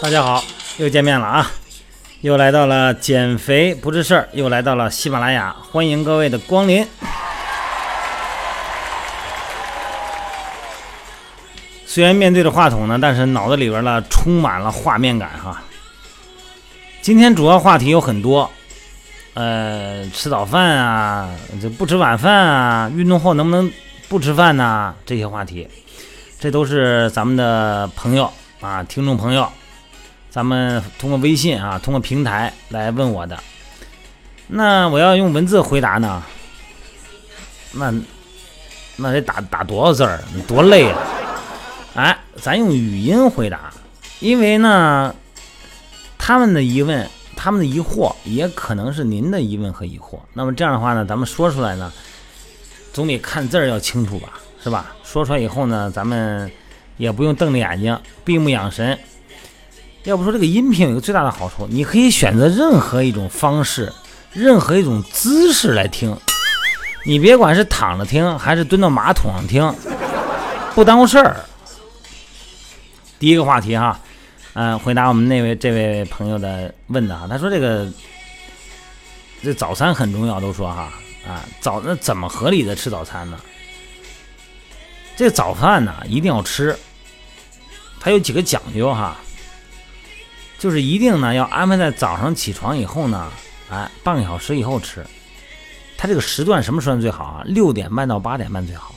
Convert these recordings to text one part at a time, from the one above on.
大家好，又见面了啊！又来到了减肥不是事儿，又来到了喜马拉雅，欢迎各位的光临。虽然面对着话筒呢，但是脑子里边呢充满了画面感哈。今天主要话题有很多，呃，吃早饭啊，这不吃晚饭啊，运动后能不能不吃饭呢？这些话题，这都是咱们的朋友啊，听众朋友，咱们通过微信啊，通过平台来问我的。那我要用文字回答呢，那那得打打多少字儿，多累啊！哎，咱用语音回答，因为呢，他们的疑问、他们的疑惑，也可能是您的疑问和疑惑。那么这样的话呢，咱们说出来呢，总比看字儿要清楚吧，是吧？说出来以后呢，咱们也不用瞪着眼睛、闭目养神。要不说这个音频有个最大的好处，你可以选择任何一种方式、任何一种姿势来听，你别管是躺着听还是蹲到马桶上听，不耽误事儿。第一个话题哈，嗯、回答我们那位这位朋友的问的哈，他说这个这早餐很重要，都说哈啊早那怎么合理的吃早餐呢？这早饭呢一定要吃，它有几个讲究哈，就是一定呢要安排在早上起床以后呢，哎半个小时以后吃，它这个时段什么时段最好啊？六点半到八点半最好。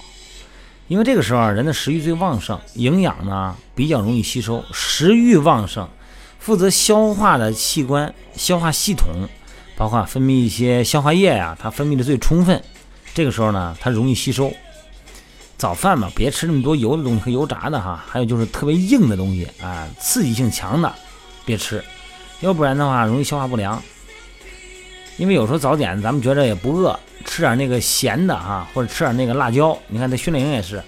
因为这个时候啊人的食欲最旺盛，营养呢比较容易吸收，食欲旺盛，负责消化的器官、消化系统，包括分泌一些消化液呀、它分泌的最充分。这个时候呢，它容易吸收。早饭嘛，别吃那么多油的东西和油炸的哈，还有就是特别硬的东西啊，刺激性强的别吃，要不然的话容易消化不良。因为有时候早点咱们觉着也不饿，吃点那个咸的啊，或者吃点那个辣椒。你看这训练营也是，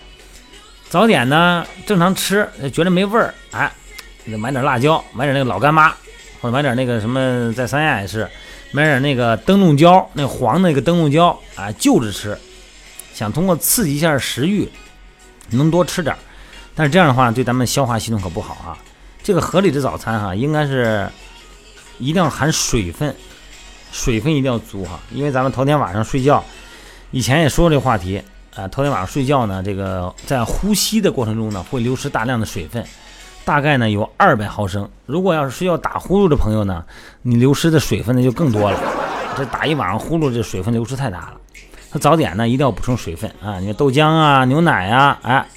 早点呢正常吃觉得没味儿，哎，买点辣椒，买点那个老干妈，或者买点那个什么，在三亚也是买点那个灯笼椒，那黄的那个灯笼椒啊，就着吃，想通过刺激一下食欲，能多吃点儿。但是这样的话对咱们消化系统可不好啊。这个合理的早餐哈、应该是一定要含水分。水分一定要足哈，因为咱们头天晚上睡觉，以前也说过这话题啊、头天晚上睡觉呢，这个在呼吸的过程中呢，会流失大量的水分，大概呢有二百毫升。如果要是睡觉打呼噜的朋友呢，你流失的水分呢就更多了。这打一晚上呼噜，这水分流失太大了。那早点呢一定要补充水分啊，你看豆浆啊、牛奶啊，哎，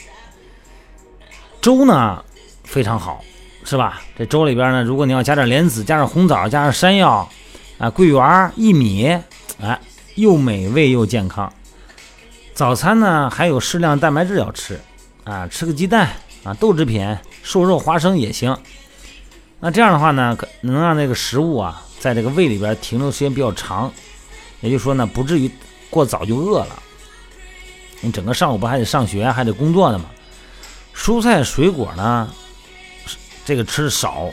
粥呢非常好，是吧？这粥里边呢，如果你要加点莲子、加点红枣、加点山药。啊，桂圆、薏米，哎，又美味又健康。早餐呢，还有适量蛋白质要吃，啊，吃个鸡蛋啊，豆制品、瘦肉、花生也行。那这样的话呢，可能让这个食物啊，在这个胃里边停留时间比较长，也就是说呢，不至于过早就饿了。你整个上午不还得上学，还得工作呢嘛？蔬菜水果呢，这个吃少，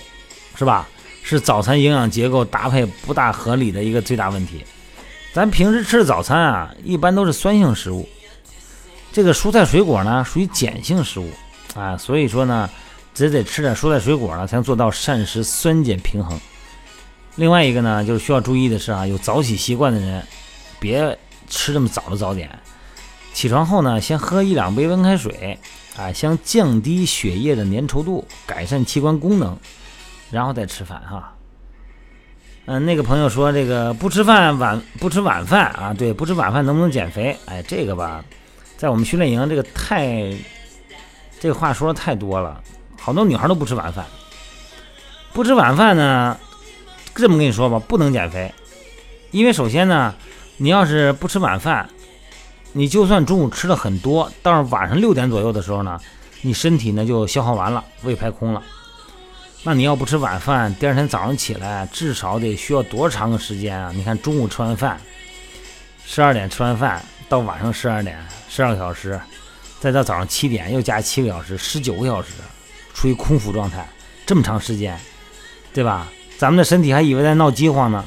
是吧？是早餐营养结构搭配不大合理的一个最大问题。咱平时吃的早餐啊，一般都是酸性食物，这个蔬菜水果呢属于碱性食物啊，所以说呢，只得吃点蔬菜水果呢，才能做到膳食酸碱平衡。另外一个呢，就是需要注意的是啊，有早起习惯的人，别吃这么早的早点，起床后呢，先喝一两杯温开水啊，先降低血液的粘稠度，改善器官功能。然后再吃饭哈。嗯，那个朋友说这个不吃饭晚不吃晚饭啊，对，不吃晚饭能不能减肥？哎，这个吧，在我们训练营这个太，这个话说的太多了，好多女孩都不吃晚饭。不吃晚饭呢，这么跟你说吧，不能减肥，因为首先呢，你要是不吃晚饭，你就算中午吃了很多，到晚上六点左右的时候呢，你身体呢就消耗完了，胃排空了。那你要不吃晚饭，第二天早上起来至少得需要多长个时间啊？你看中午吃完饭，十二点吃完饭到晚上十二点，十二个小时，再到早上七点又加七个小时，十九个小时，处于空腹状态，这么长时间，对吧？咱们的身体还以为在闹饥荒呢，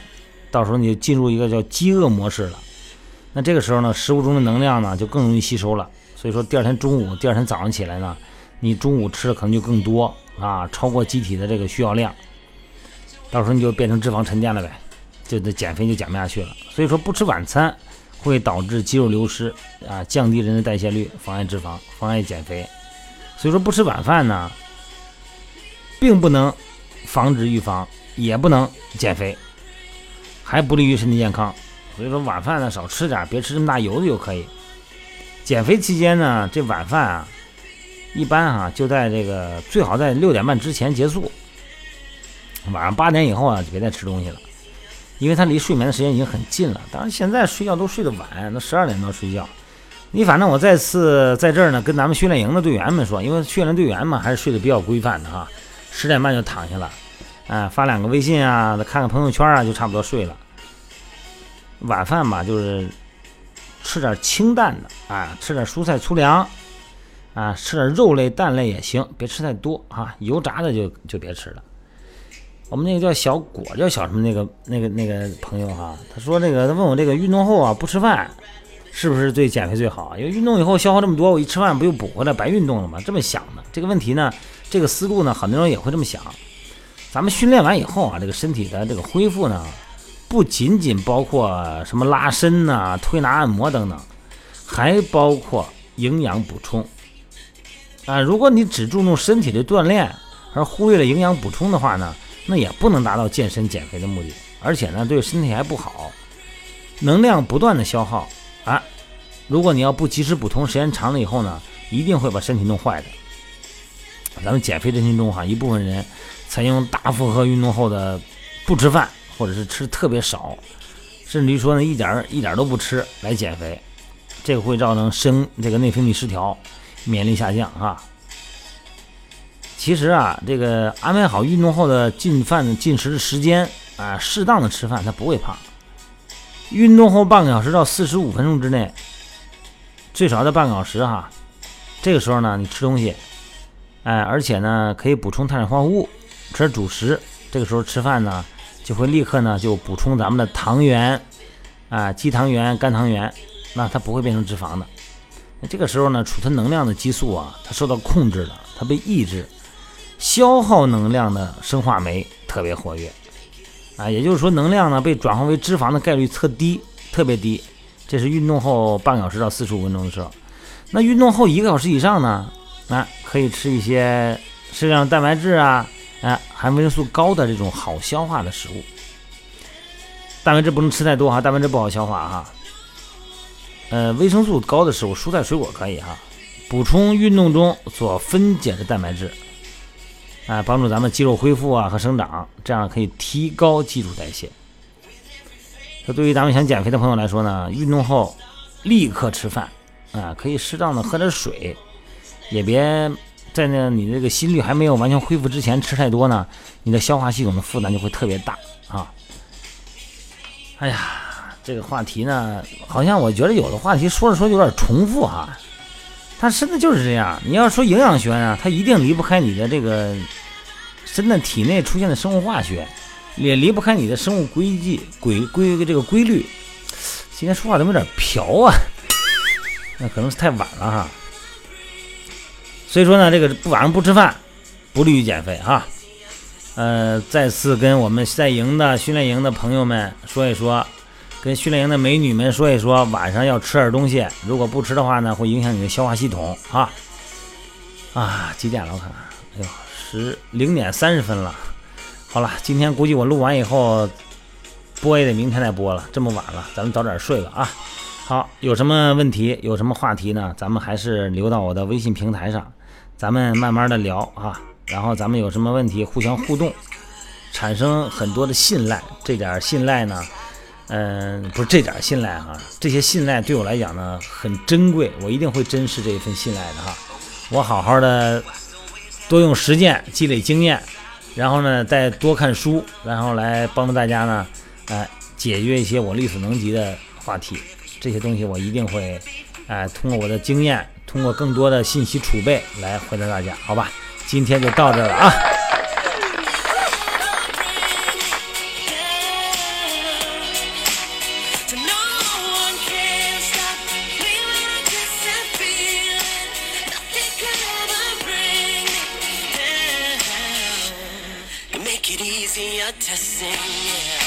到时候你就进入一个叫饥饿模式了。那这个时候呢，食物中的能量呢就更容易吸收了。所以说，第二天中午、第二天早上起来呢，你中午吃的可能就更多啊，超过机体的这个需要量。到时候你就变成脂肪沉淀了呗，就这减肥就减不下去了。所以说，不吃晚餐会导致肌肉流失啊，降低人的代谢率，妨碍脂肪，妨碍减肥。所以说，不吃晚饭呢，并不能防止预防，也不能减肥，还不利于身体健康。所以说，晚饭呢少吃点，别吃这么大油的就可以。减肥期间呢，这晚饭啊，一般哈就在这个最好在六点半之前结束。晚上八点以后啊，就别再吃东西了，因为它离睡眠的时间已经很近了。当然，现在睡觉都睡得晚，都十二点多睡觉。你反正我再次在这儿呢，跟咱们训练营的队员们说，因为训练队员嘛，还是睡得比较规范的哈，十点半就躺下了，哎，发两个微信啊，看看朋友圈啊，就差不多睡了。晚饭吧，就是吃点清淡的啊，吃点蔬菜粗粮啊，吃点肉类、蛋类也行，别吃太多啊，油炸的就就别吃了。我们那个叫小果，叫小什么那个那个那个朋友哈，他说那个他问我这个运动后啊不吃饭是不是对减肥最好？因为运动以后消耗这么多，我一吃饭不又补回来，白运动了吗？这么想的这个问题呢，这个思路呢，很多人也会这么想。咱们训练完以后啊，这个身体的这个恢复呢，不仅仅包括什么拉伸呐、推拿按摩等等，还包括营养补充啊。如果你只注重身体的锻炼，而忽略了营养补充的话呢？那也不能达到健身减肥的目的，而且呢，对身体还不好，能量不断的消耗啊。如果你要不及时补充，时间长了以后呢，一定会把身体弄坏的。咱们减肥人群中哈，一部分人采用大负荷运动后的不吃饭，或者是吃特别少，甚至于说呢，一点一点都不吃来减肥，这个会造成生这个内分泌失调，免疫力下降哈。其实啊，这个安排好运动后的进饭进食的时间啊，适当的吃饭，他不会胖。运动后半个小时到四十五分钟之内，最少在半个小时哈。这个时候呢，你吃东西，哎，而且呢可以补充碳水化合物，吃主食。这个时候吃饭呢，就会立刻呢就补充咱们的糖原啊，肌糖原、肝糖原，那它不会变成脂肪的。那这个时候呢，储存能量的激素啊，它受到控制了，它被抑制。消耗能量的生化酶特别活跃，啊，也就是说能量呢被转化为脂肪的概率特低，特别低。这是运动后半小时到四十五分钟的时候。那运动后一个小时以上呢，啊可以吃一些适量蛋白质啊，啊，含维生素高的这种好消化的食物。蛋白质不能吃太多哈，蛋白质不好消化哈。呃，维生素高的食物，蔬菜水果可以哈，补充运动中所分解的蛋白质。啊，帮助咱们肌肉恢复啊和生长，这样可以提高基础代谢。那对于咱们想减肥的朋友来说呢，运动后立刻吃饭啊，可以适当的喝点水，也别在那你这个心率还没有完全恢复之前吃太多呢，你的消化系统的负担就会特别大啊。哎呀，这个话题呢，好像我觉得有的话题说着说着有点重复哈。它真的就是这样。你要说营养学呢，它一定离不开你的这个真的体内出现的生物化学，也离不开你的生物规矩、规规这个规律。今天说话怎么有点瓢啊？那可能是太晚了哈。所以说呢，这个晚上不吃饭，不利于减肥哈。呃，再次跟我们在营的训练营的朋友们说一说。跟训练营的美女们说一说，晚上要吃点东西，如果不吃的话呢，会影响你的消化系统啊。啊，几点了？我看看，哎呦，十零点三十分了。好了，今天估计我录完以后，播也得明天再播了，这么晚了，咱们早点睡吧啊。好，有什么问题，有什么话题呢？咱们还是留到我的微信平台上，咱们慢慢的聊啊。然后咱们有什么问题，互相互动，产生很多的信赖，这点信赖呢？嗯，不是这点信赖哈，这些信赖对我来讲呢很珍贵，我一定会珍视这一份信赖的哈。我好好的多用实践积累经验，然后呢再多看书，然后来帮助大家呢，哎，解决一些我力所能及的话题。这些东西我一定会，哎，通过我的经验，通过更多的信息储备来回答大家，好吧？今天就到这了啊。sing it.